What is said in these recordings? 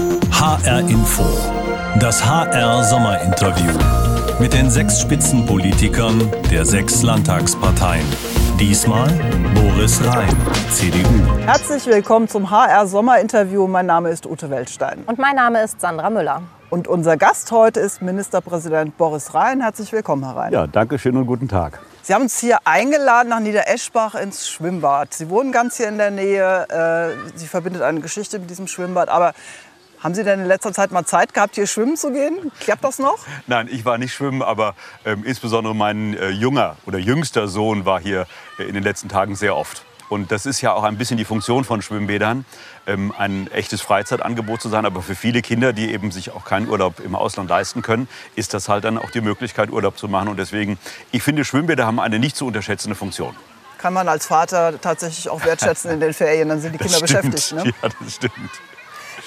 HR Info. Das HR Sommerinterview. Mit den sechs Spitzenpolitikern der sechs Landtagsparteien. Diesmal Boris Rhein, CDU. Herzlich willkommen zum HR Sommerinterview. Mein Name ist Ute Weltstein. Und mein Name ist Sandra Müller. Und unser Gast heute ist Ministerpräsident Boris Rhein. Herzlich willkommen, Herr Rhein. Ja, danke schön und guten Tag. Sie haben uns hier eingeladen nach Niedereschbach ins Schwimmbad. Sie wohnen ganz hier in der Nähe. Äh, Sie verbindet eine Geschichte mit diesem Schwimmbad. Aber haben Sie denn in letzter Zeit mal Zeit gehabt, hier schwimmen zu gehen? Klappt das noch? Nein, ich war nicht schwimmen, aber ähm, insbesondere mein äh, junger oder jüngster Sohn war hier äh, in den letzten Tagen sehr oft. Und das ist ja auch ein bisschen die Funktion von Schwimmbädern, ähm, ein echtes Freizeitangebot zu sein. Aber für viele Kinder, die eben sich auch keinen Urlaub im Ausland leisten können, ist das halt dann auch die Möglichkeit, Urlaub zu machen. Und deswegen, ich finde, Schwimmbäder haben eine nicht zu unterschätzende Funktion. Kann man als Vater tatsächlich auch wertschätzen in den Ferien, dann sind die Kinder stimmt. beschäftigt. Ne? Ja, das stimmt.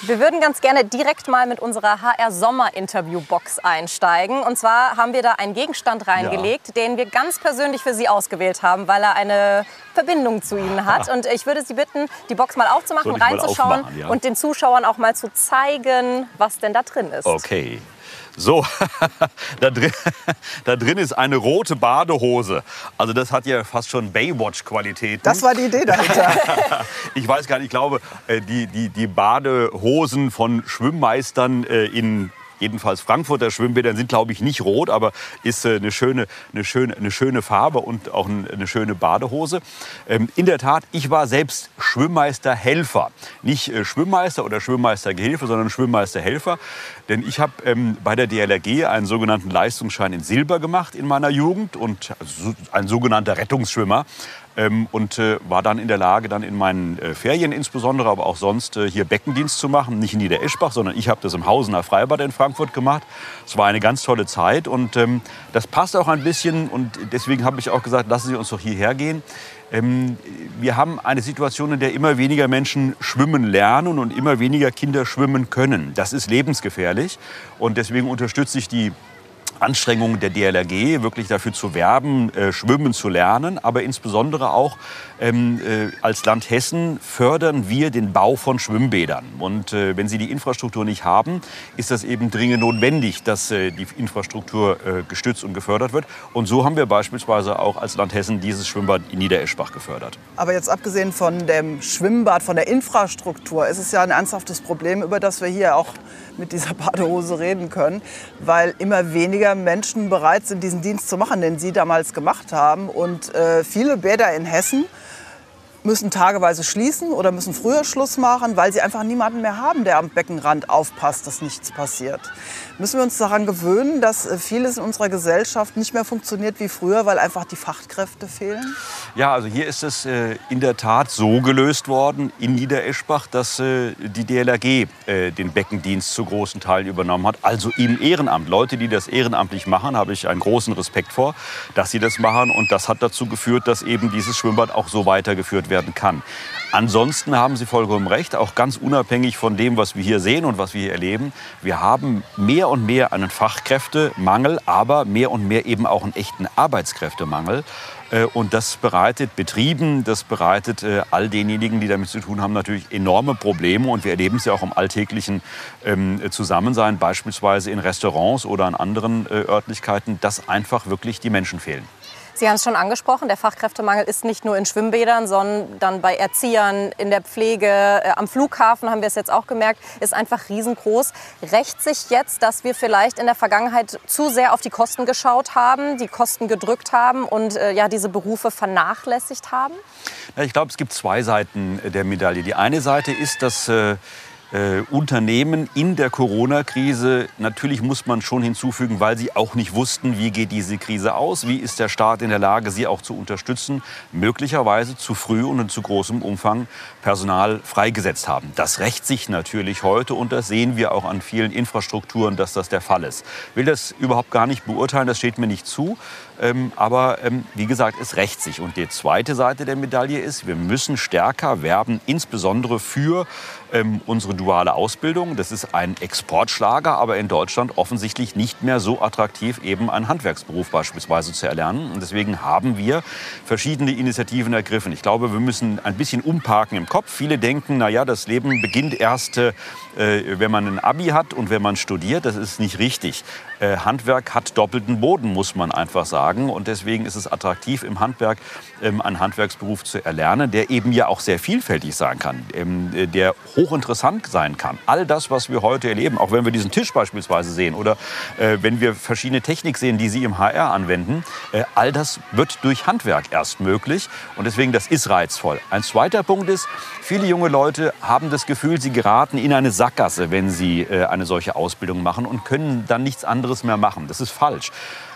Wir würden ganz gerne direkt mal mit unserer HR Sommer Interview Box einsteigen. Und zwar haben wir da einen Gegenstand reingelegt, den wir ganz persönlich für Sie ausgewählt haben, weil er eine Verbindung zu Ihnen hat. Und ich würde Sie bitten, die Box mal aufzumachen, reinzuschauen ja? und den Zuschauern auch mal zu zeigen, was denn da drin ist. Okay. So, da, drin, da drin ist eine rote Badehose. Also das hat ja fast schon Baywatch-Qualitäten. Das war die Idee dahinter. Ich weiß gar nicht, ich glaube, äh, die, die, die Badehosen von Schwimmmeistern äh, in jedenfalls Frankfurter Schwimmbädern sind, glaube ich, nicht rot, aber ist äh, eine schöne, eine schöne, eine schöne Farbe und auch ein- eine schöne Badehose. Ähm, In der Tat, ich war selbst Schwimmmeisterhelfer. Nicht äh, Schwimmmeister oder Schwimmmeistergehilfe, sondern Schwimmmeisterhelfer. Denn ich habe ähm, bei der DLRG einen sogenannten Leistungsschein in Silber gemacht in meiner Jugend und ein sogenannter Rettungsschwimmer ähm, und äh, war dann in der Lage, dann in meinen äh, Ferien insbesondere, aber auch sonst äh, hier Beckendienst zu machen. Nicht in Niedereschbach, sondern ich habe das im Hausener Freibad in Frankfurt gemacht. Es war eine ganz tolle Zeit und ähm, das passt auch ein bisschen und deswegen habe ich auch gesagt, lassen Sie uns doch hierher gehen. Ähm, wir haben eine Situation, in der immer weniger Menschen schwimmen lernen und immer weniger Kinder schwimmen können. Das ist lebensgefährlich und deswegen unterstütze ich die Anstrengungen der DLRG, wirklich dafür zu werben, äh, schwimmen zu lernen. Aber insbesondere auch ähm, äh, als Land Hessen fördern wir den Bau von Schwimmbädern. Und äh, wenn Sie die Infrastruktur nicht haben, ist das eben dringend notwendig, dass äh, die Infrastruktur äh, gestützt und gefördert wird. Und so haben wir beispielsweise auch als Land Hessen dieses Schwimmbad in Niedereschbach gefördert. Aber jetzt abgesehen von dem Schwimmbad, von der Infrastruktur, ist es ja ein ernsthaftes Problem, über das wir hier auch mit dieser Badehose reden können, weil immer weniger Menschen bereit sind, diesen Dienst zu machen, den Sie damals gemacht haben. Und äh, viele Bäder in Hessen müssen tageweise schließen oder müssen früher Schluss machen, weil sie einfach niemanden mehr haben, der am Beckenrand aufpasst, dass nichts passiert. Müssen wir uns daran gewöhnen, dass äh, vieles in unserer Gesellschaft nicht mehr funktioniert wie früher, weil einfach die Fachkräfte fehlen? Ja, also hier ist es äh, in der Tat so gelöst worden in Niedereschbach, dass äh, die DLRG den Beckendienst zu großen Teilen übernommen hat. Also im Ehrenamt. Leute, die das ehrenamtlich machen, habe ich einen großen Respekt vor, dass sie das machen. Und das hat dazu geführt, dass eben dieses Schwimmbad auch so weitergeführt werden kann. Ansonsten haben Sie vollkommen recht, auch ganz unabhängig von dem, was wir hier sehen und was wir hier erleben. Wir haben mehr und mehr einen Fachkräftemangel, aber mehr und mehr eben auch einen echten Arbeitskräftemangel. Äh, Und das bereitet Betrieben, das bereitet äh, all denjenigen, die damit zu tun haben, natürlich enorme Probleme. Und wir erleben es ja auch im alltäglichen ähm, Zusammensein, beispielsweise in Restaurants oder an anderen äh, Örtlichkeiten, dass einfach wirklich die Menschen fehlen. Sie haben es schon angesprochen, der Fachkräftemangel ist nicht nur in Schwimmbädern, sondern bei Erziehern, in der Pflege, äh, am Flughafen haben wir es jetzt auch gemerkt, ist einfach riesengroß. Rächt sich jetzt, dass wir vielleicht in der Vergangenheit zu sehr auf die Kosten geschaut haben, die Kosten gedrückt haben und äh, ja, diese Berufe vernachlässigt haben? Ja, ich glaube, es gibt zwei Seiten der Medaille. Die eine Seite ist, dass äh, äh, Unternehmen in der Corona-Krise, natürlich muss man schon hinzufügen, weil sie auch nicht wussten, wie geht diese Krise aus, wie ist der Staat in der Lage, sie auch zu unterstützen, möglicherweise zu früh und in zu großem Umfang Personal freigesetzt haben. Das rächt sich natürlich heute und das sehen wir auch an vielen Infrastrukturen, dass das der Fall ist. Ich will das überhaupt gar nicht beurteilen, das steht mir nicht zu. Ähm, aber ähm, wie gesagt, es rächt sich. Und die zweite Seite der Medaille ist, wir müssen stärker werben, insbesondere für ähm, unsere duale Ausbildung. Das ist ein Exportschlager, aber in Deutschland offensichtlich nicht mehr so attraktiv, eben einen Handwerksberuf beispielsweise zu erlernen. Und deswegen haben wir verschiedene Initiativen ergriffen. Ich glaube, wir müssen ein bisschen umparken im Kopf. Viele denken, na ja, das Leben beginnt erst, äh, wenn man ein Abi hat und wenn man studiert. Das ist nicht richtig. Äh, Handwerk hat doppelten Boden, muss man einfach sagen. Und deswegen ist es attraktiv, im Handwerk ähm, einen Handwerksberuf zu erlernen, der eben ja auch sehr vielfältig sein kann, ähm, äh, der hochinteressant sein kann. All das, was wir heute erleben, auch wenn wir diesen Tisch beispielsweise sehen oder äh, wenn wir verschiedene Technik sehen, die Sie im HR anwenden, all das wird durch Handwerk erst möglich. Und deswegen, das ist reizvoll. Ein zweiter Punkt ist, viele junge Leute haben das Gefühl, sie geraten in eine Sackgasse, wenn sie eine solche Ausbildung machen und können dann nichts anderes mehr machen. Das ist falsch.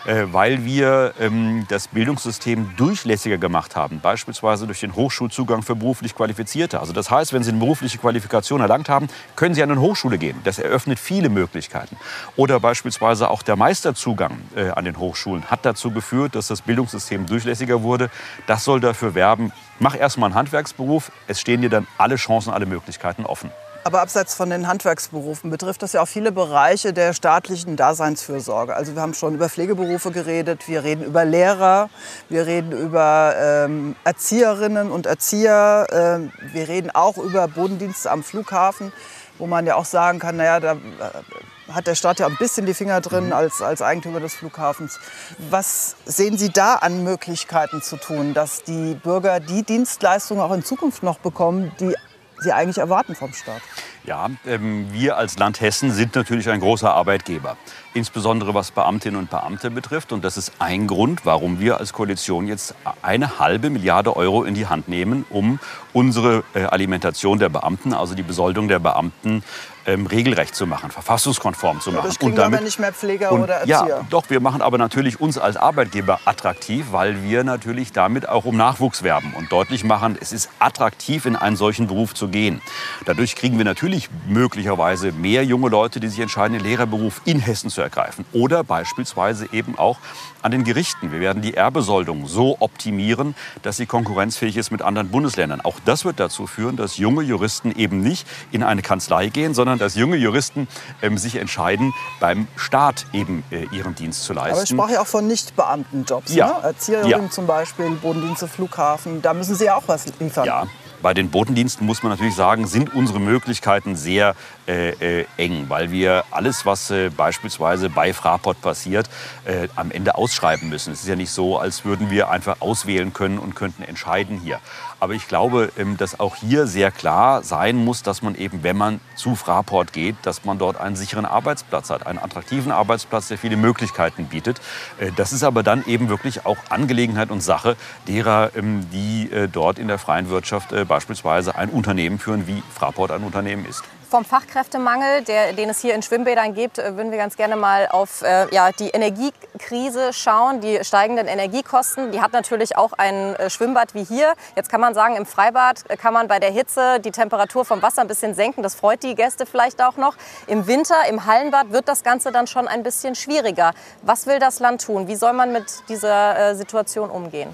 Äh, weil wir ähm, das Bildungssystem durchlässiger gemacht haben, beispielsweise durch den Hochschulzugang für beruflich Qualifizierte. Also das heißt, wenn Sie eine berufliche Qualifikation erlangt haben, können Sie an eine Hochschule gehen. Das eröffnet viele Möglichkeiten. Oder beispielsweise auch der Meisterzugang äh, an den Hochschulen hat dazu geführt, dass das Bildungssystem durchlässiger wurde. Das soll dafür werben, mach erstmal einen Handwerksberuf, es stehen dir dann alle Chancen, alle Möglichkeiten offen. Aber abseits von den Handwerksberufen betrifft das ja auch viele Bereiche der staatlichen Daseinsfürsorge. Also wir haben schon über Pflegeberufe geredet, wir reden über Lehrer, wir reden über ähm, Erzieherinnen und Erzieher, ähm, wir reden auch über Bodendienste am Flughafen, wo man ja auch sagen kann, naja, da äh, hat der Staat ja ein bisschen die Finger drin mhm. als, als Eigentümer des Flughafens. Was sehen Sie da an Möglichkeiten zu tun, dass die Bürger die Dienstleistungen auch in Zukunft noch bekommen, die sie eigentlich erwarten vom Staat? Ja, ähm, wir als Land Hessen sind natürlich ein großer Arbeitgeber, insbesondere was Beamtinnen und Beamte betrifft. Und das ist ein Grund, warum wir als Koalition jetzt eine halbe Milliarde Euro in die Hand nehmen, um unsere äh, Alimentation der Beamten, also die Besoldung der Beamten, ähm, regelrecht zu machen, verfassungskonform zu machen. Ja, und damit, nicht mehr Pfleger und, oder Erzieher. Ja, doch, wir machen aber natürlich uns als Arbeitgeber attraktiv, weil wir natürlich damit auch um Nachwuchs werben und deutlich machen, es ist attraktiv, in einen solchen Beruf zu gehen. Dadurch kriegen wir natürlich möglicherweise mehr junge Leute, die sich entscheiden, den Lehrerberuf in Hessen zu ergreifen. Oder beispielsweise eben auch an den Gerichten. Wir werden die Erbesoldung so optimieren, dass sie konkurrenzfähig ist mit anderen Bundesländern. Auch das wird dazu führen, dass junge Juristen eben nicht in eine Kanzlei gehen, sondern dass junge Juristen ähm, sich entscheiden, beim Staat eben äh, ihren Dienst zu leisten. Aber ich sprach ja auch von Nichtbeamtenjobs. Ja. Ne? Erzieherin ja. zum Beispiel, Bodendienste, Flughafen. Da müssen Sie ja auch was liefern. Ja, bei den Botendiensten muss man natürlich sagen, sind unsere Möglichkeiten sehr äh, äh, eng, weil wir alles, was äh, beispielsweise bei Fraport passiert, äh, am Ende ausschreiben müssen. Es ist ja nicht so, als würden wir einfach auswählen können und könnten entscheiden hier. Aber ich glaube, ähm, dass auch hier sehr klar sein muss, dass man eben, wenn man zu Fraport geht, dass man dort einen sicheren Arbeitsplatz hat, einen attraktiven Arbeitsplatz, der viele Möglichkeiten bietet. Äh, das ist aber dann eben wirklich auch Angelegenheit und Sache derer, ähm, die äh, dort in der freien Wirtschaft beispielsweise ein Unternehmen führen, wie Fraport ein Unternehmen ist. Vom Fachkräftemangel, der, den es hier in Schwimmbädern gibt, äh, würden wir ganz gerne mal auf äh, ja, die Energiekrise schauen, die steigenden Energiekosten. Die hat natürlich auch ein äh, Schwimmbad wie hier. Jetzt kann man sagen, im Freibad äh, kann man bei der Hitze die Temperatur vom Wasser ein bisschen senken. Das freut die Gäste vielleicht auch noch. Im Winter, im Hallenbad wird das Ganze dann schon ein bisschen schwieriger. Was will das Land tun? Wie soll man mit dieser äh, Situation umgehen?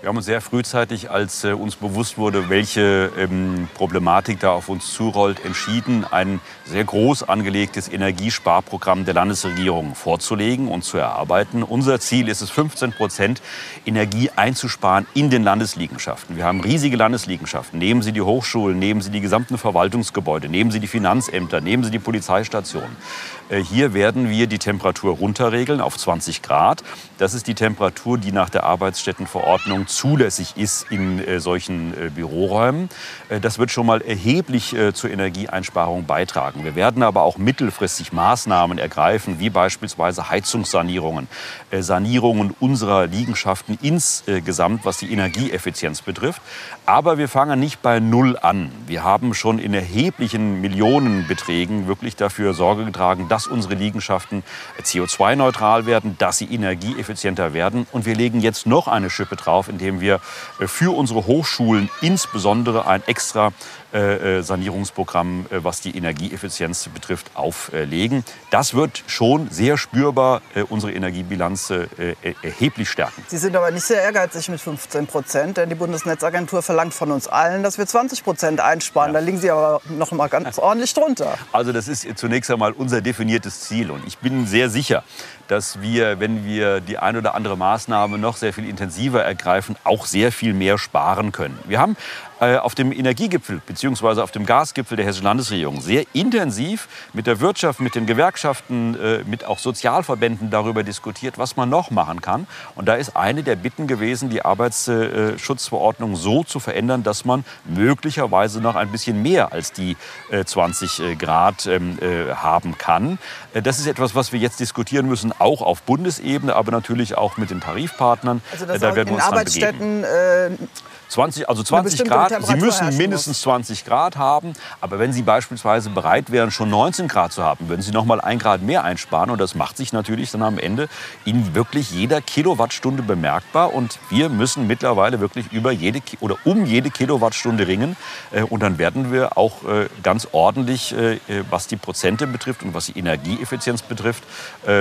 Wir haben uns sehr frühzeitig, als äh, uns bewusst wurde, welche ähm, Problematik da auf uns zurollt, entschieden, ein sehr groß angelegtes Energiesparprogramm der Landesregierung vorzulegen und zu erarbeiten. Unser Ziel ist es, 15 Prozent Energie einzusparen in den Landesliegenschaften. Wir haben riesige Landesliegenschaften. Nehmen Sie die Hochschulen, nehmen Sie die gesamten Verwaltungsgebäude, nehmen Sie die Finanzämter, nehmen Sie die Polizeistationen. Äh, hier werden wir die Temperatur runterregeln auf 20 Grad. Das ist die Temperatur, die nach der Arbeitsstättenverordnung zulässig ist in äh, solchen äh, Büroräumen. Das wird schon mal erheblich zur Energieeinsparung beitragen. Wir werden aber auch mittelfristig Maßnahmen ergreifen, wie beispielsweise Heizungssanierungen, Sanierungen unserer Liegenschaften insgesamt, was die Energieeffizienz betrifft. Aber wir fangen nicht bei Null an. Wir haben schon in erheblichen Millionenbeträgen wirklich dafür Sorge getragen, dass unsere Liegenschaften CO2-neutral werden, dass sie energieeffizienter werden. Und wir legen jetzt noch eine Schippe drauf, indem wir äh, für unsere Hochschulen insbesondere ein extra äh, Sanierungsprogramm, äh, was die Energieeffizienz betrifft, auflegen. Das wird schon sehr spürbar unsere Energiebilanz erheblich stärken. Sie sind aber nicht sehr ehrgeizig mit 15 Prozent, denn die Bundesnetzagentur verlangt von uns allen, dass wir 20 Prozent einsparen. Ja. Da liegen Sie aber noch mal ganz ordentlich drunter. Also das ist zunächst einmal unser definiertes Ziel und ich bin sehr sicher, dass wir, wenn wir die ein oder andere Maßnahme noch sehr viel intensiver ergreifen, auch sehr viel mehr sparen können. Wir haben äh, auf dem Energiegipfel bzw. auf dem Gasgipfel der Hessischen Landesregierung sehr intensiv mit der Wirtschaft, mit den Gewerkschaften, äh, mit auch Sozialverbänden darüber diskutiert, was man noch machen kann. Und da ist eine der Bitten gewesen, die Arbeitsschutzverordnung so zu verändern, dass man möglicherweise noch ein bisschen mehr als die 20 äh, Grad ähm, haben kann. Das ist etwas, was wir jetzt diskutieren müssen, auch auf Bundesebene, aber natürlich auch mit den Tarifpartnern. Also das da werden wir uns in Arbeitsstätten 20, also 20 Grad. Sie müssen mindestens 20 Grad haben. Aber wenn Sie beispielsweise bereit wären, schon 19 Grad zu haben, würden Sie noch mal ein Grad mehr einsparen. Und das macht sich natürlich dann am Ende in wirklich jeder Kilowattstunde bemerkbar. Und wir müssen mittlerweile wirklich über jede oder um jede Kilowattstunde ringen. Äh, und dann werden wir auch äh, ganz ordentlich, äh, was die Prozente betrifft und was die Energieeffizienz betrifft,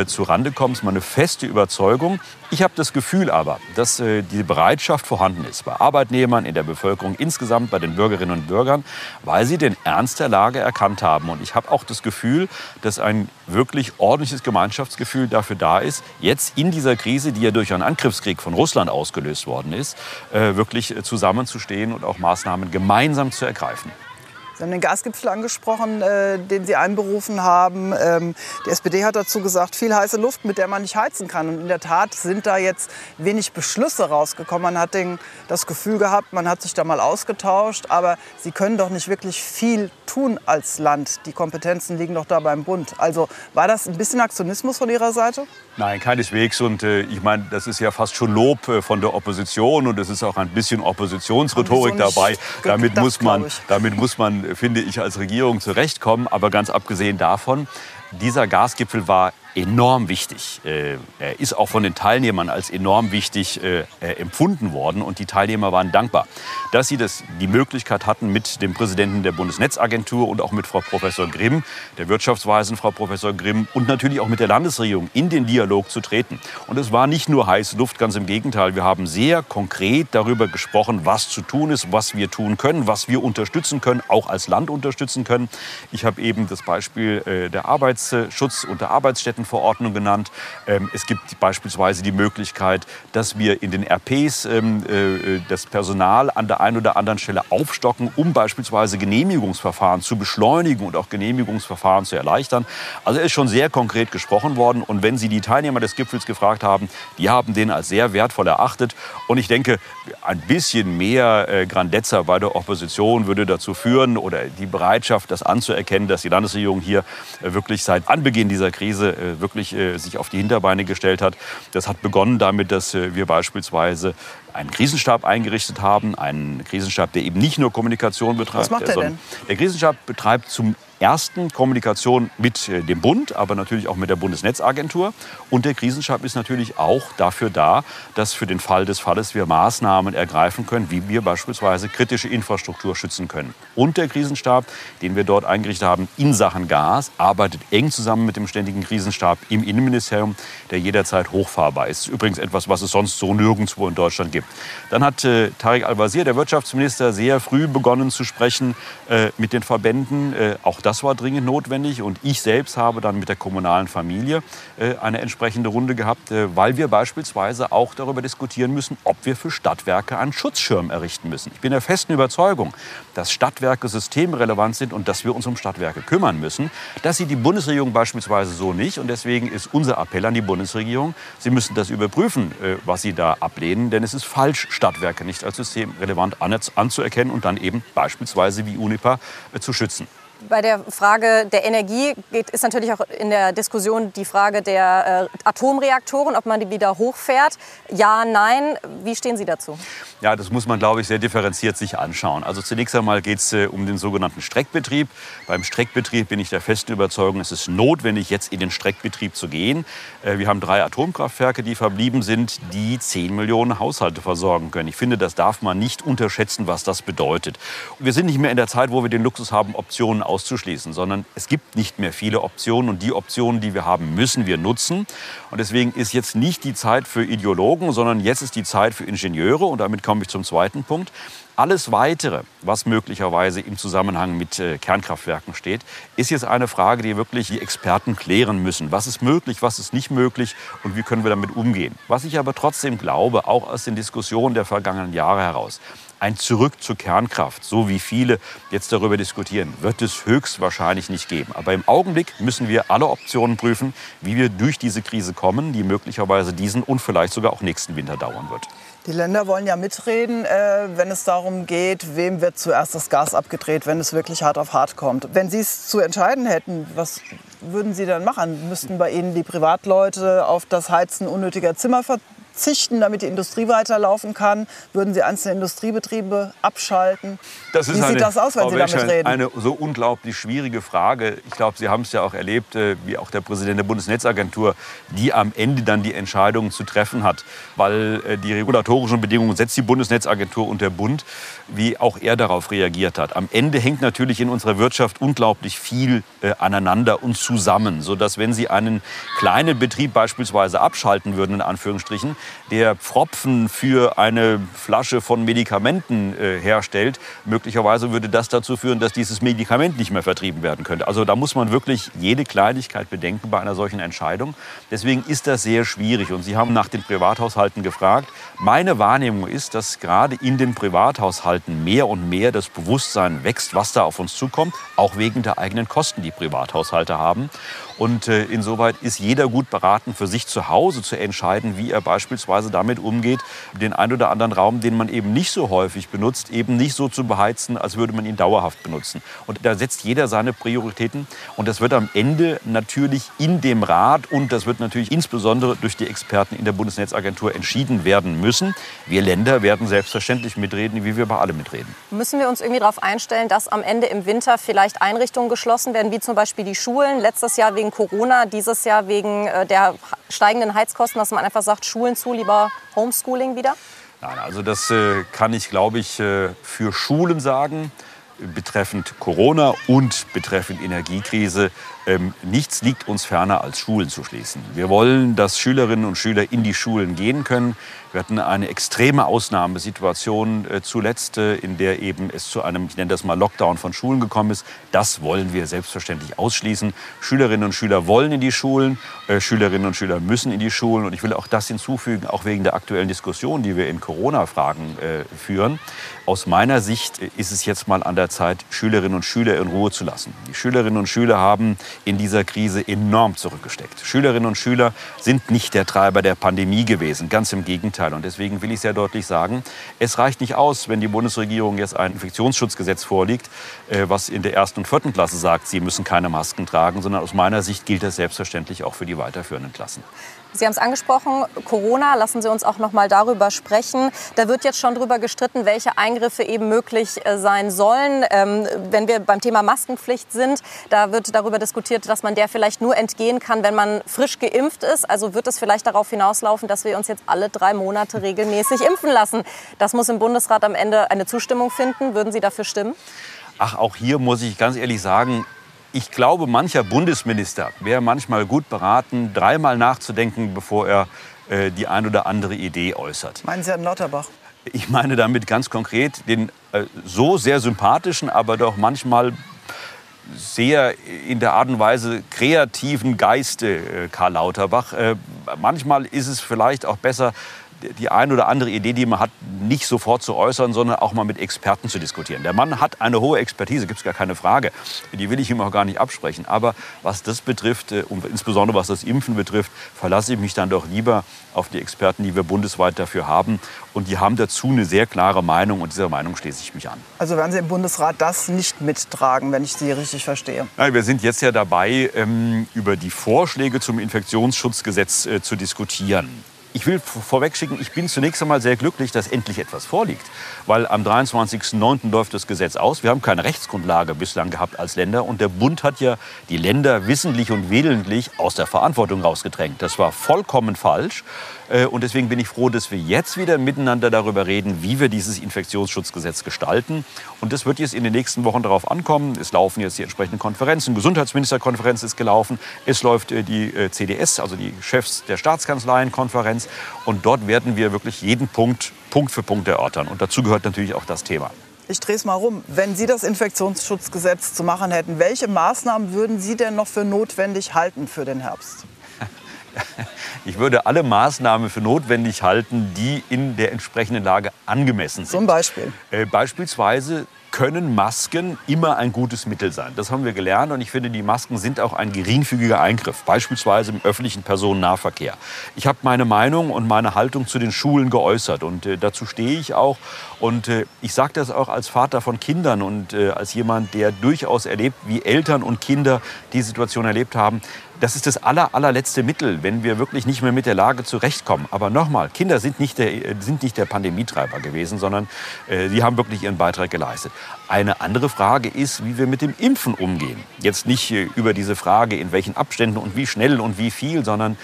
zu Rande kommen. Das ist meine feste Überzeugung. Ich habe das Gefühl aber, dass die Bereitschaft vorhanden ist bei Arbeitnehmern Arbeitnehmern, in der Bevölkerung insgesamt, bei den Bürgerinnen und Bürgern, weil sie den Ernst der Lage erkannt haben. Und ich habe auch das Gefühl, dass ein wirklich ordentliches Gemeinschaftsgefühl dafür da ist, jetzt in dieser Krise, die ja durch einen Angriffskrieg von Russland ausgelöst worden ist, äh, wirklich zusammenzustehen und auch Maßnahmen gemeinsam zu ergreifen. Sie haben den Gasgipfel angesprochen, äh, den Sie einberufen haben. Ähm, die SPD hat dazu gesagt, viel heiße Luft, mit der man nicht heizen kann. Und in der Tat sind da jetzt wenig Beschlüsse rausgekommen. Man hat den, das Gefühl gehabt, man hat sich da mal ausgetauscht. Aber Sie können doch nicht wirklich viel tun als Land. Die Kompetenzen liegen doch da beim Bund. Also war das ein bisschen Aktionismus von Ihrer Seite? Nein, keineswegs. Und äh, ich meine, das ist ja fast schon Lob äh, von der Opposition und es ist auch ein bisschen Oppositionsrhetorik dabei. Damit muss man, damit muss man, finde ich, als Regierung zurechtkommen. Aber ganz abgesehen davon, dieser Gasgipfel war enorm wichtig. Äh, er ist auch von den Teilnehmern als enorm wichtig äh, äh, empfunden worden und die Teilnehmer waren dankbar, dass sie das, die Möglichkeit hatten, mit dem Präsidenten der Bundesnetzagentur und auch mit Frau Professor Grimm, der Wirtschaftsweisen Frau Professor Grimm und natürlich auch mit der Landesregierung in den Dialog zu treten. Und es war nicht nur heiße Luft, ganz im Gegenteil. Wir haben sehr konkret darüber gesprochen, was zu tun ist, was wir tun können, was wir unterstützen können, auch als Land unterstützen können. Ich habe eben das Beispiel der Arbeitsschutz und der Arbeitsstätten Verordnung genannt. Ähm, es gibt beispielsweise die Möglichkeit, dass wir in den RPs ähm, äh, das Personal an der einen oder anderen Stelle aufstocken, um beispielsweise Genehmigungsverfahren zu beschleunigen und auch Genehmigungsverfahren zu erleichtern. Also ist schon sehr konkret gesprochen worden. Und wenn Sie die Teilnehmer des Gipfels gefragt haben, die haben den als sehr wertvoll erachtet. Und ich denke, ein bisschen mehr äh, Grandezza bei der Opposition würde dazu führen oder die Bereitschaft, das anzuerkennen, dass die Landesregierung hier äh, wirklich seit Anbeginn dieser Krise wirklich äh, sich auf die Hinterbeine gestellt hat. Das hat begonnen damit, dass äh, wir beispielsweise einen Krisenstab eingerichtet haben, einen Krisenstab, der eben nicht nur Kommunikation betreibt. Was macht der denn? Der Krisenstab betreibt zum ersten Kommunikation mit äh, dem Bund, aber natürlich auch mit der Bundesnetzagentur. Und der Krisenstab ist natürlich auch dafür da, dass für den Fall des Falles wir Maßnahmen ergreifen können, wie wir beispielsweise kritische Infrastruktur schützen können. Und der Krisenstab, den wir dort eingerichtet haben in Sachen Gas, arbeitet eng zusammen mit dem ständigen Krisenstab im Innenministerium, der jederzeit hochfahrbar ist. Übrigens etwas, was es sonst so nirgendwo in Deutschland gibt. Dann hat äh, Tarek Al-Wazir, der Wirtschaftsminister, sehr früh begonnen zu sprechen äh, mit den Verbänden. Äh, auch das war dringend notwendig. Und ich selbst habe dann mit der kommunalen Familie äh, eine entsprechende Runde gehabt, äh, weil wir beispielsweise auch darüber diskutieren müssen, ob wir für Stadtwerke einen Schutzschirm errichten müssen. Ich bin der festen Überzeugung, dass Stadtwerke systemrelevant sind und dass wir uns um Stadtwerke kümmern müssen. Das sieht die Bundesregierung beispielsweise so nicht. Und deswegen ist unser Appell an die Bundesregierung, sie müssen das überprüfen, äh, was sie da ablehnen. Denn es ist falsch, Stadtwerke nicht als systemrelevant anzuerkennen und dann eben beispielsweise wie Unipa zu schützen. Bei der Frage der Energie geht, ist natürlich auch in der Diskussion die Frage der äh, Atomreaktoren, ob man die wieder hochfährt. Ja, nein. Wie stehen Sie dazu? Ja, das muss man, glaube ich, sehr differenziert sich anschauen. Also zunächst einmal geht es äh, um den sogenannten Streckbetrieb. Beim Streckbetrieb bin ich der festen Überzeugung, es ist notwendig, jetzt in den Streckbetrieb zu gehen. Äh, wir haben drei Atomkraftwerke, die verblieben sind, die 10 Millionen Haushalte versorgen können. Ich finde, das darf man nicht unterschätzen, was das bedeutet. Wir sind nicht mehr in der Zeit, wo wir den Luxus haben, Optionen auszuschließen, sondern es gibt nicht mehr viele Optionen und die Optionen, die wir haben, müssen wir nutzen. Und deswegen ist jetzt nicht die Zeit für Ideologen, sondern jetzt ist die Zeit für Ingenieure und damit komme ich zum zweiten Punkt. Alles Weitere, was möglicherweise im Zusammenhang mit äh, Kernkraftwerken steht, ist jetzt eine Frage, die wirklich die Experten klären müssen. Was ist möglich, was ist nicht möglich und wie können wir damit umgehen. Was ich aber trotzdem glaube, auch aus den Diskussionen der vergangenen Jahre heraus, ein Zurück zur Kernkraft, so wie viele jetzt darüber diskutieren, wird es höchstwahrscheinlich nicht geben. Aber im Augenblick müssen wir alle Optionen prüfen, wie wir durch diese Krise kommen, die möglicherweise diesen und vielleicht sogar auch nächsten Winter dauern wird. Die Länder wollen ja mitreden, äh, wenn es darum geht, wem wird zuerst das Gas abgedreht, wenn es wirklich hart auf hart kommt. Wenn Sie es zu entscheiden hätten, was würden Sie dann machen? Müssten bei Ihnen die Privatleute auf das Heizen unnötiger Zimmer verzichten? Verzichten, damit die Industrie weiterlaufen kann? Würden Sie einzelne Industriebetriebe abschalten? Das ist Wie eine, sieht das aus, wenn Frau Sie damit reden? Eine so unglaublich schwierige Frage. Ich glaube, Sie haben es ja auch erlebt, äh, wie auch der Präsident der Bundesnetzagentur, die am Ende dann die Entscheidungen zu treffen hat, weil äh, die regulatorischen Bedingungen setzt die Bundesnetzagentur und der Bund, wie auch er darauf reagiert hat. Am Ende hängt natürlich in unserer Wirtschaft unglaublich viel äh, aneinander und zusammen, sodass wenn Sie einen kleinen Betrieb beispielsweise abschalten würden, in Anführungsstrichen, der Pfropfen für eine Flasche von Medikamenten äh, herstellt, möglicherweise würde das dazu führen, dass dieses Medikament nicht mehr vertrieben werden könnte. Also da muss man wirklich jede Kleinigkeit bedenken bei einer solchen Entscheidung. Deswegen ist das sehr schwierig. Und Sie haben nach den Privathaushalten gefragt. Meine Wahrnehmung ist, dass gerade in den Privathaushalten mehr und mehr das Bewusstsein wächst, was da auf uns zukommt, auch wegen der eigenen Kosten, die Privathaushalte haben. Und äh, insoweit ist jeder gut beraten, für sich zu Hause zu entscheiden, wie er beispielsweise damit umgeht, den ein oder anderen Raum, den man eben nicht so häufig benutzt, eben nicht so zu beheizen, als würde man ihn dauerhaft benutzen. Und da setzt jeder seine Prioritäten. Und das wird am Ende natürlich in dem Rat und das wird natürlich insbesondere durch die Experten in der Bundesnetzagentur entschieden werden müssen. Wir Länder werden selbstverständlich mitreden, wie wir bei allem mitreden. Müssen wir uns irgendwie darauf einstellen, dass am Ende im Winter vielleicht Einrichtungen geschlossen werden, wie zum Beispiel die Schulen? Letztes Jahr wegen Corona, dieses Jahr wegen äh, der steigenden Heizkosten, dass man einfach sagt, Schulen zu, lieber Homeschooling wieder? Nein, also das äh, kann ich, glaube ich, äh, für Schulen sagen betreffend Corona und betreffend Energiekrise. Ähm, nichts liegt uns ferner, als Schulen zu schließen. Wir wollen, dass Schülerinnen und Schüler in die Schulen gehen können. Wir hatten eine extreme Ausnahmesituation äh, zuletzt, äh, in der eben es zu einem, ich nenne das mal Lockdown von Schulen gekommen ist. Das wollen wir selbstverständlich ausschließen. Schülerinnen und Schüler wollen in die Schulen, äh, Schülerinnen und Schüler müssen in die Schulen. Und ich will auch das hinzufügen, auch wegen der aktuellen Diskussion, die wir in Corona-Fragen äh, führen. Aus meiner Sicht äh, ist es jetzt mal an der Zeit, Schülerinnen und Schüler in Ruhe zu lassen. Die Schülerinnen und Schüler haben in dieser Krise enorm zurückgesteckt. Schülerinnen und Schüler sind nicht der Treiber der Pandemie gewesen, ganz im Gegenteil. Und deswegen will ich sehr deutlich sagen, es reicht nicht aus, wenn die Bundesregierung jetzt ein Infektionsschutzgesetz vorliegt, äh, was in der ersten und vierten Klasse sagt, sie müssen keine Masken tragen, sondern aus meiner Sicht gilt das selbstverständlich auch für die weiterführenden Klassen. Sie haben es angesprochen, Corona. Lassen Sie uns auch noch mal darüber sprechen. Da wird jetzt schon darüber gestritten, welche Eingriffe eben möglich äh, sein sollen. Ähm, wenn wir beim Thema Maskenpflicht sind, da wird darüber diskutiert, dass man der vielleicht nur entgehen kann, wenn man frisch geimpft ist. Also wird es vielleicht darauf hinauslaufen, dass wir uns jetzt alle drei Monate regelmäßig impfen lassen. Das muss im Bundesrat am Ende eine Zustimmung finden. Würden Sie dafür stimmen? Ach, auch hier muss ich ganz ehrlich sagen, ich glaube, mancher Bundesminister wäre manchmal gut beraten, dreimal nachzudenken, bevor er äh, die ein oder andere Idee äußert. Meinen Sie Herrn Lauterbach? Ich meine damit ganz konkret den äh, so sehr sympathischen, aber doch manchmal sehr in der Art und Weise kreativen Geiste äh, Karl Lauterbach. Äh, manchmal ist es vielleicht auch besser, die eine oder andere Idee, die man hat, nicht sofort zu äußern, sondern auch mal mit Experten zu diskutieren. Der Mann hat eine hohe Expertise, gibt es gar keine Frage. Die will ich ihm auch gar nicht absprechen. Aber was das betrifft, äh, und insbesondere was das Impfen betrifft, verlasse ich mich dann doch lieber auf die Experten, die wir bundesweit dafür haben. Und die haben dazu eine sehr klare Meinung und dieser Meinung schließe ich mich an. Also werden Sie im Bundesrat das nicht mittragen, wenn ich Sie richtig verstehe? Nein, wir sind jetzt ja dabei, ähm, über die Vorschläge zum Infektionsschutzgesetz äh, zu diskutieren. Ich will vorwegschicken, ich bin zunächst einmal sehr glücklich, dass endlich etwas vorliegt. Weil am 23.09. läuft das Gesetz aus. Wir haben keine Rechtsgrundlage bislang gehabt als Länder. Und der Bund hat ja die Länder wissentlich und willentlich aus der Verantwortung rausgedrängt. Das war vollkommen falsch. Äh, und deswegen bin ich froh, dass wir jetzt wieder miteinander darüber reden, wie wir dieses Infektionsschutzgesetz gestalten. Und das wird jetzt in den nächsten Wochen darauf ankommen. Es laufen jetzt die entsprechenden Konferenzen. Gesundheitsministerkonferenz ist gelaufen. Es läuft äh, die äh, CDS, also die Chefs der Staatskanzleienkonferenz. Und dort werden wir wirklich jeden Punkt Punkt für Punkt erörtern. Und dazu gehört natürlich auch das Thema. Ich drehe es mal rum. Wenn Sie das Infektionsschutzgesetz zu machen hätten, welche Maßnahmen würden Sie denn noch für notwendig halten für den Herbst? Ich würde alle Maßnahmen für notwendig halten, die in der entsprechenden Lage angemessen sind. Zum Beispiel? Äh, beispielsweise können Masken immer ein gutes Mittel sein. Das haben wir gelernt und ich finde, die Masken sind auch ein geringfügiger Eingriff, beispielsweise im öffentlichen Personennahverkehr. Ich habe meine Meinung und meine Haltung zu den Schulen geäußert und äh, dazu stehe ich auch. Und äh, ich sage das auch als Vater von Kindern und äh, als jemand, der durchaus erlebt, wie Eltern und Kinder die Situation erlebt haben das ist das aller, allerletzte Mittel, wenn wir wirklich nicht mehr mit der Lage zurechtkommen. Aber nochmal, Kinder sind nicht der, sind nicht der Pandemietreiber gewesen, sondern äh, sie haben wirklich ihren Beitrag geleistet. Eine andere Frage ist, wie wir mit dem Impfen umgehen. Jetzt nicht äh, über diese Frage, in welchen Abständen und wie schnell und wie viel, sondern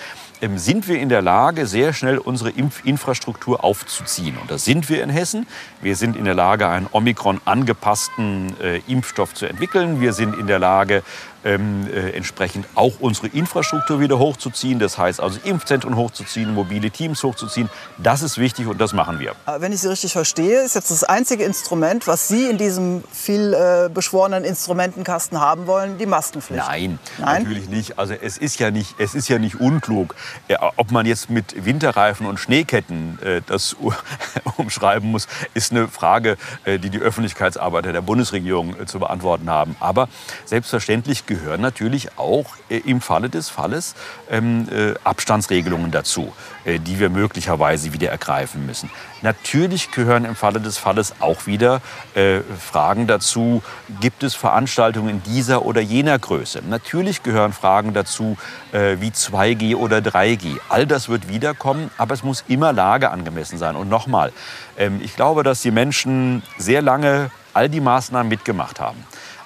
ähm, sind wir in der Lage, sehr schnell unsere Impfinfrastruktur aufzuziehen. Und das sind wir in Hessen. Wir sind in der Lage, einen Omikron angepassten äh, Impfstoff zu entwickeln. Wir sind in der Lage, ähm, äh, entsprechend auch unsere Infrastruktur wieder hochzuziehen. Das heißt also Impfzentren hochzuziehen, mobile Teams hochzuziehen. Das ist wichtig und das machen wir. Wenn ich Sie richtig verstehe, ist jetzt das einzige Instrument, was Sie in diesem viel äh, beschworenen Instrumentenkasten haben wollen, die Maskenpflicht. Nein, Nein, natürlich nicht. Also es ist ja nicht, es ist ja nicht unklug, ja, ob man jetzt mit Winterreifen und Schneeketten äh, das umschreiben muss, ist eine Frage, äh, die die Öffentlichkeitsarbeiter der Bundesregierung äh, zu beantworten haben. Aber selbstverständlich gehören natürlich auch äh, im Falle des Falles ähm, äh, Abstandsregelungen dazu, äh, die wir möglicherweise wieder ergreifen müssen. Natürlich gehören im Falle des Falles auch wieder äh, Fragen dazu, gibt es Veranstaltungen dieser oder jener Größe. Natürlich gehören Fragen dazu äh, wie 2G oder 3G. All das wird wiederkommen, aber es muss immer lageangemessen sein. Und nochmal, ähm, ich glaube, dass die Menschen sehr lange all die Maßnahmen mitgemacht haben.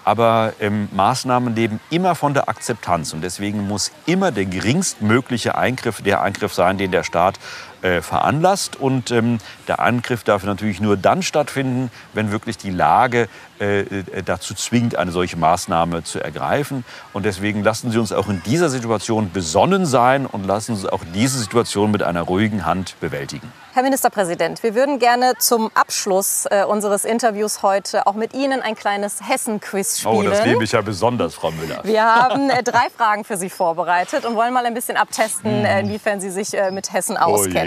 Aber ähm, Maßnahmen leben immer von der Akzeptanz. Und deswegen muss immer der geringstmögliche Eingriff der Eingriff sein, den der Staat äh, veranlasst. Und ähm, der Angriff darf natürlich nur dann stattfinden, wenn wirklich die Lage äh, äh, dazu zwingt, eine solche Maßnahme zu ergreifen. Und deswegen lassen Sie uns auch in dieser Situation besonnen sein und lassen Sie uns auch diese Situation mit einer ruhigen Hand bewältigen. Herr Ministerpräsident, wir würden gerne zum Abschluss äh, unseres Interviews heute auch mit Ihnen ein kleines Hessen-Quiz spielen. Oh, das liebe ich ja besonders, Frau Müller. Wir haben äh, drei Fragen für Sie vorbereitet und wollen mal ein bisschen abtesten, äh, inwiefern Sie sich äh, mit Hessen auskennen. Oh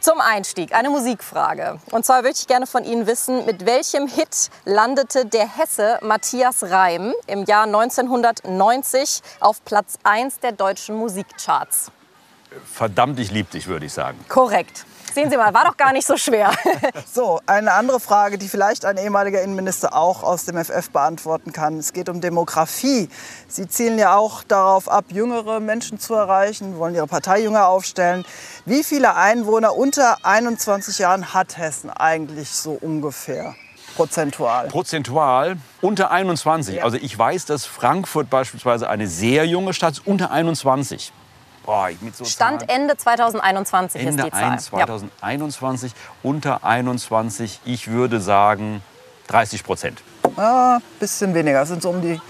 zum Einstieg eine Musikfrage. Und zwar würde ich gerne von Ihnen wissen, mit welchem Hit landete der Hesse Matthias Reim im Jahr 1990 auf Platz 1 der deutschen Musikcharts? Verdammt, ich lieb dich, würde ich sagen. Korrekt. Sehen Sie mal, war doch gar nicht so schwer. So, eine andere Frage, die vielleicht ein ehemaliger Innenminister auch aus dem FF beantworten kann. Es geht um Demografie. Sie zielen ja auch darauf ab, jüngere Menschen zu erreichen, wollen Ihre Partei jünger aufstellen. Wie viele Einwohner unter 21 Jahren hat Hessen eigentlich so ungefähr? Prozentual. Prozentual unter 21. Ja. Also ich weiß, dass Frankfurt beispielsweise eine sehr junge Stadt ist, unter 21. Boah, so Stand Zahlen. Ende 2021 Ende ist die Zahl. 2021, ja. unter 21, ich würde sagen 30 Prozent. Ah, bisschen weniger, das sind so um die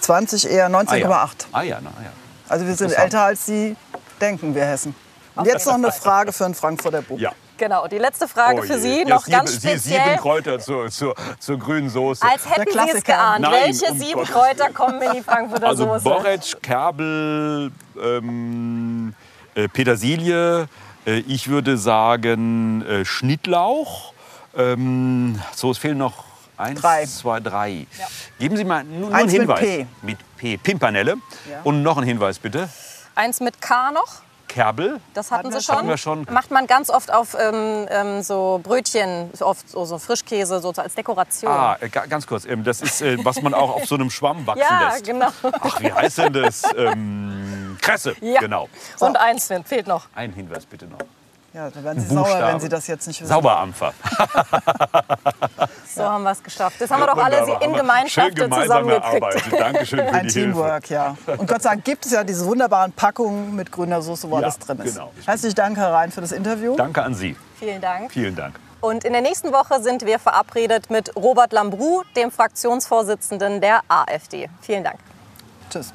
20, eher 19,8. Ah, ja. Ah, ja, na, ja. Also wir sind älter als Sie denken, wir Hessen. Und jetzt noch eine Frage für einen Frankfurter Bub. Ja. Genau, die letzte Frage oh für Sie, noch sieben, ganz speziell. Sieben Kräuter zur, zur, zur grünen Soße. Als hätten Sie es geahnt. Nein, Welche um sieben Gott. Kräuter kommen in die Frankfurter also Soße? Borretsch, Kerbel, ähm, äh, Petersilie, Äh, ich würde sagen äh, Schnittlauch. Ähm, so, es fehlen noch eins, Drei. zwei, drei. Geben Sie mal nur, nur einen Eins mit Hinweis. P. Mit P. Pimpernelle. Ja. Und noch ein Hinweis bitte. Eins mit K noch. Kerbel. Das hatten Sie wir schon. Hatten wir schon. Macht man ganz oft auf ähm, ähm, so Brötchen, so oft so, so Frischkäse, so als Dekoration. Ah, äh, ga- ganz kurz. Ähm, das ist, äh, was man auch auf so einem Schwamm wachsen ja, lässt. genau. Ach, wie heißt denn das? Ähm, Kresse. Ja. Genau. Und eins fehlt noch. Ein Hinweis bitte noch. Ja, da werden Sie Buchstaben. sauer, wenn Sie das jetzt nicht wissen. Sauberampfer. So haben wir es geschafft. Das haben wir doch alle Wunderbar. in Gemeinschaft Schön gemeinsam zusammengekriegt. Dankeschön für Ein die Hilfe. Teamwork, ja. Und Gott sei Dank gibt es ja diese wunderbaren Packungen mit grüner Soße, wo Ja, alles drin ist. genau. Herzlichen Dank, Herr Rhein, für das Interview. Danke an Sie. Vielen Dank. Vielen Dank. Und in der nächsten Woche sind wir verabredet mit Robert Lambrou, dem Fraktionsvorsitzenden der AfD. Vielen Dank. Tschüss.